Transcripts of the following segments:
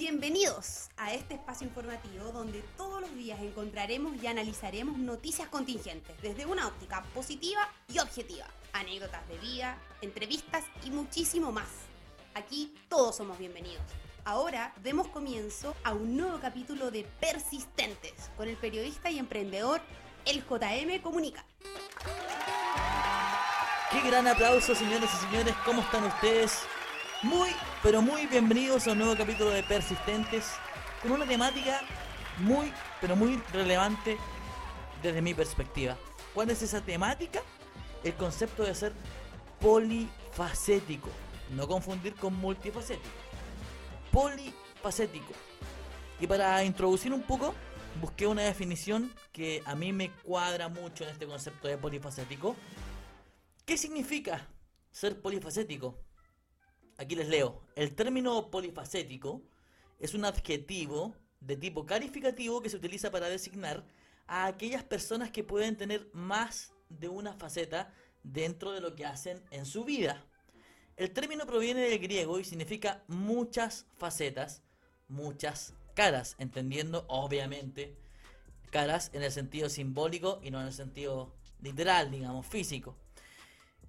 Bienvenidos a este espacio informativo donde todos los días encontraremos y analizaremos noticias contingentes desde una óptica positiva y objetiva, anécdotas de vida, entrevistas y muchísimo más. Aquí todos somos bienvenidos. Ahora demos comienzo a un nuevo capítulo de Persistentes con el periodista y emprendedor El JM Comunica. Qué gran aplauso, señores y señores. ¿Cómo están ustedes? Muy, pero muy bienvenidos a un nuevo capítulo de Persistentes con una temática muy, pero muy relevante desde mi perspectiva. ¿Cuál es esa temática? El concepto de ser polifacético. No confundir con multifacético. Polifacético. Y para introducir un poco, busqué una definición que a mí me cuadra mucho en este concepto de polifacético. ¿Qué significa ser polifacético? Aquí les leo. El término polifacético es un adjetivo de tipo calificativo que se utiliza para designar a aquellas personas que pueden tener más de una faceta dentro de lo que hacen en su vida. El término proviene del griego y significa muchas facetas, muchas caras, entendiendo obviamente caras en el sentido simbólico y no en el sentido literal, digamos, físico.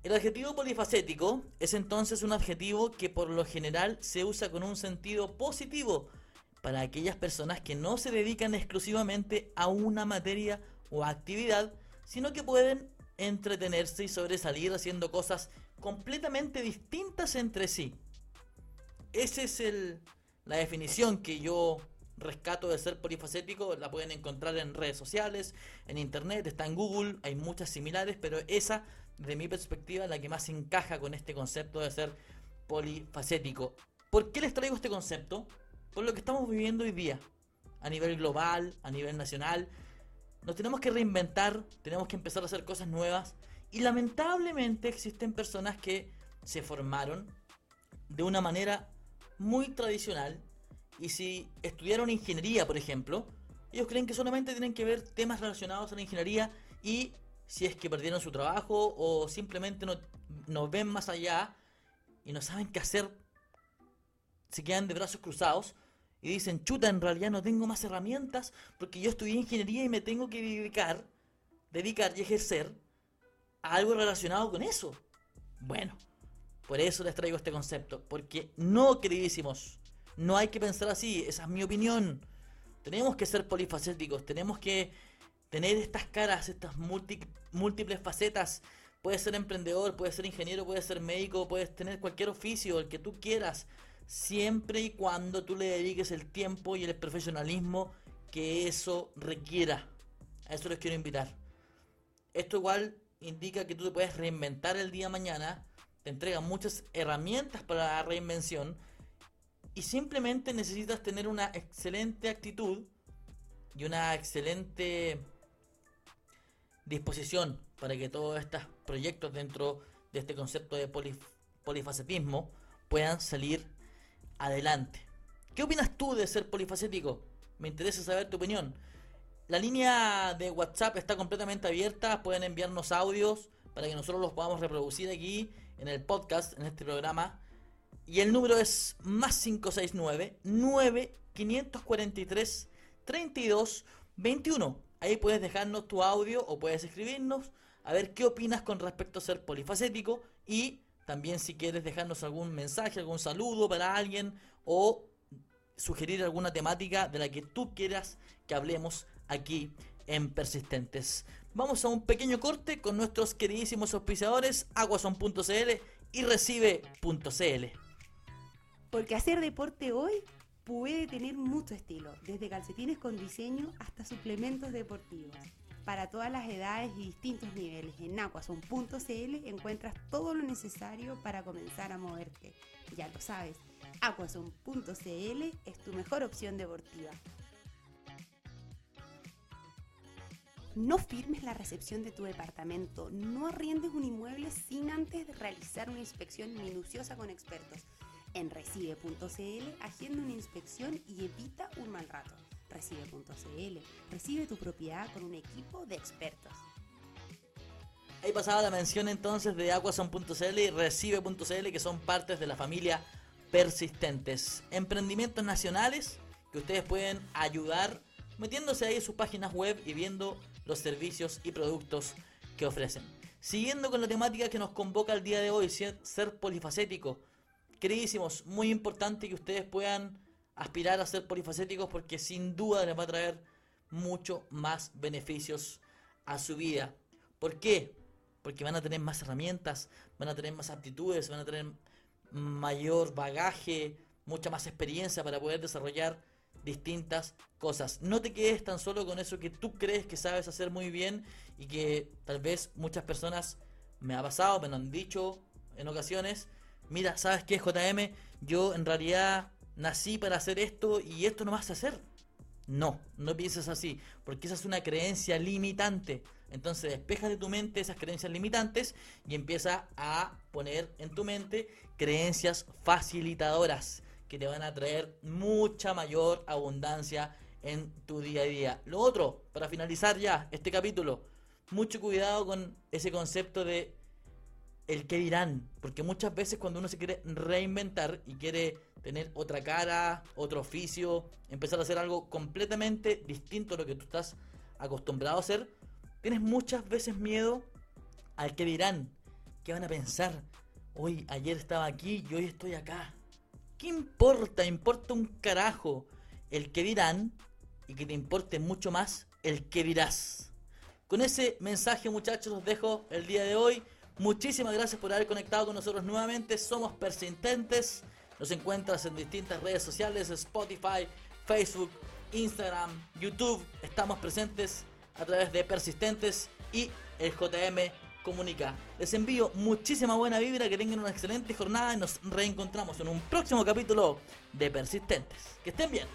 El adjetivo polifacético es entonces un adjetivo que por lo general se usa con un sentido positivo para aquellas personas que no se dedican exclusivamente a una materia o actividad, sino que pueden entretenerse y sobresalir haciendo cosas completamente distintas entre sí. Esa es el, la definición que yo rescato de ser polifacético. La pueden encontrar en redes sociales, en internet, está en Google, hay muchas similares, pero esa de mi perspectiva, la que más encaja con este concepto de ser polifacético. ¿Por qué les traigo este concepto? Por lo que estamos viviendo hoy día, a nivel global, a nivel nacional. Nos tenemos que reinventar, tenemos que empezar a hacer cosas nuevas. Y lamentablemente existen personas que se formaron de una manera muy tradicional. Y si estudiaron ingeniería, por ejemplo, ellos creen que solamente tienen que ver temas relacionados a la ingeniería y si es que perdieron su trabajo o simplemente no, ven más allá y no saben qué hacer, se quedan de brazos cruzados y dicen, chuta, en realidad no tengo más herramientas porque yo estudié ingeniería y me tengo que dedicar, dedicar y ejercer a algo relacionado con eso. Bueno, por eso les traigo este concepto, porque no, queridísimos, no hay que pensar así, esa es mi opinión. Tenemos que ser polifacéticos, tenemos que tener estas caras, estas múltiples facetas. Puedes ser emprendedor, puedes ser ingeniero, puedes ser médico, puedes tener cualquier oficio, el que tú quieras, siempre y cuando tú le dediques el tiempo y el profesionalismo que eso requiera. A eso les quiero invitar. Esto igual indica que tú te puedes reinventar el día de mañana, te entrega muchas herramientas para la reinvención y simplemente necesitas tener una excelente actitud y una excelente disposición para que todos estos proyectos dentro de este concepto de polifacetismo puedan salir adelante. ¿Qué opinas tú de ser polifacético? Me interesa saber tu opinión. La línea de WhatsApp está completamente abierta, pueden enviarnos audios para que nosotros los podamos reproducir aquí en el podcast, en este programa. Y el número es más 569 9543 32 21. Ahí puedes dejarnos tu audio o puedes escribirnos a ver qué opinas con respecto a ser polifacético y también si quieres dejarnos algún mensaje, algún saludo para alguien o sugerir alguna temática de la que tú quieras que hablemos aquí en Persistentes. Vamos a un pequeño corte con nuestros queridísimos auspiciadores aguason.cl y recibe.cl. Porque hacer deporte hoy puede tener mucho estilo, desde calcetines con diseño hasta suplementos deportivos. Para todas las edades y distintos niveles, en aquason.cl encuentras todo lo necesario para comenzar a moverte. Ya lo sabes, aquason.cl es tu mejor opción deportiva. No firmes la recepción de tu departamento, no arriendes un inmueble sin antes realizar una inspección minuciosa con expertos en recibe.cl, agenda una inspección y evita un mal rato. Recibe.cl, recibe tu propiedad con un equipo de expertos. Ahí pasaba la mención entonces de Aquason.cl y Recibe.cl, que son partes de la familia persistentes. Emprendimientos nacionales que ustedes pueden ayudar metiéndose ahí en sus páginas web y viendo los servicios y productos que ofrecen. Siguiendo con la temática que nos convoca el día de hoy, ser, polifacético. Queridísimos, muy importante que ustedes puedan aspirar a ser polifacéticos porque sin duda les va a traer mucho más beneficios a su vida. ¿Por qué? Porque van a tener más herramientas, van a tener más aptitudes, van a tener mayor bagaje, mucha más experiencia para poder desarrollar distintas cosas. No te quedes tan solo con eso que tú crees que sabes hacer muy bien y que tal vez muchas personas me ha pasado, me lo han dicho en ocasiones. Mira, ¿sabes qué, JM? Yo en realidad nací para hacer esto y esto no vas a hacer. No, no pienses así, porque esa es una creencia limitante. Entonces despeja de tu mente esas creencias limitantes y empieza a poner en tu mente creencias facilitadoras que te van a traer mucha mayor abundancia en tu día a día. Lo otro, para finalizar ya este capítulo, mucho cuidado con ese concepto de el que dirán, porque muchas veces cuando uno se quiere reinventar y quiere tener otra cara, otro oficio, empezar a hacer algo completamente distinto a lo que tú estás acostumbrado a hacer, tienes muchas veces miedo al que dirán, que van a pensar, hoy ayer estaba aquí y hoy estoy acá. ¿Qué importa? Importa un carajo el que dirán y que te importe mucho más el que dirás. Con ese mensaje muchachos los dejo el día de hoy. Muchísimas gracias por haber conectado con nosotros nuevamente. Somos persistentes. Nos encuentras en distintas redes sociales, Spotify, Facebook, Instagram, YouTube. Estamos presentes a través de Persistentes y el JM comunica. Les envío muchísima buena vibra, que tengan una excelente jornada y nos reencontramos en un próximo capítulo de Persistentes. Que estén bien.